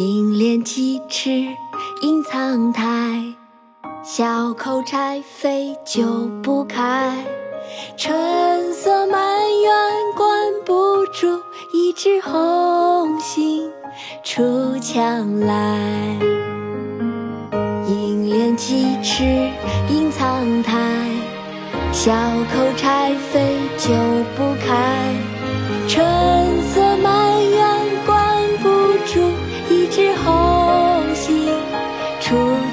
银莲鸡翅隐藏台，小口柴扉久不开。春色满园关不住，一枝红杏出墙来。银莲鸡翅隐藏台，小口柴扉久不开。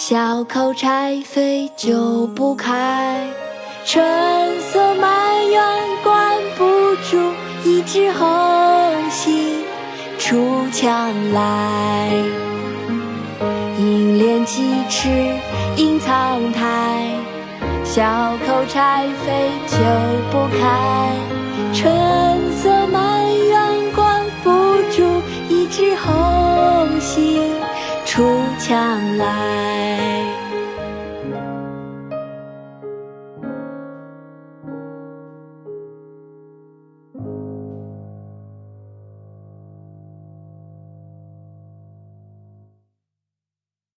小扣柴扉久不开。春色满园关不住，一枝红杏出墙来。银帘鸡翅隐苍苔，小扣柴扉久不开。春色满园关不住，一枝红杏出墙来。